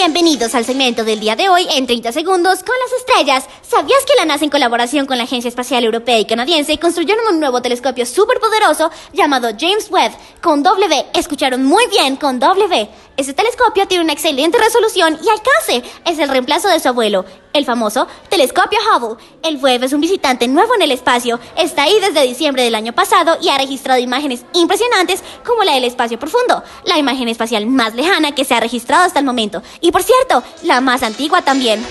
Bienvenidos al segmento del día de hoy en 30 segundos con las estrellas. ¿Sabías que la NASA en colaboración con la Agencia Espacial Europea y Canadiense construyeron un nuevo telescopio superpoderoso llamado James Webb con W? Escucharon muy bien con W. Este telescopio tiene una excelente resolución y alcance. Es el reemplazo de su abuelo, el famoso telescopio Hubble. El Webb es un visitante nuevo en el espacio. Está ahí desde diciembre del año pasado y ha registrado imágenes impresionantes como la del espacio profundo, la imagen espacial más lejana que se ha registrado hasta el momento. Y por cierto, la más antigua también.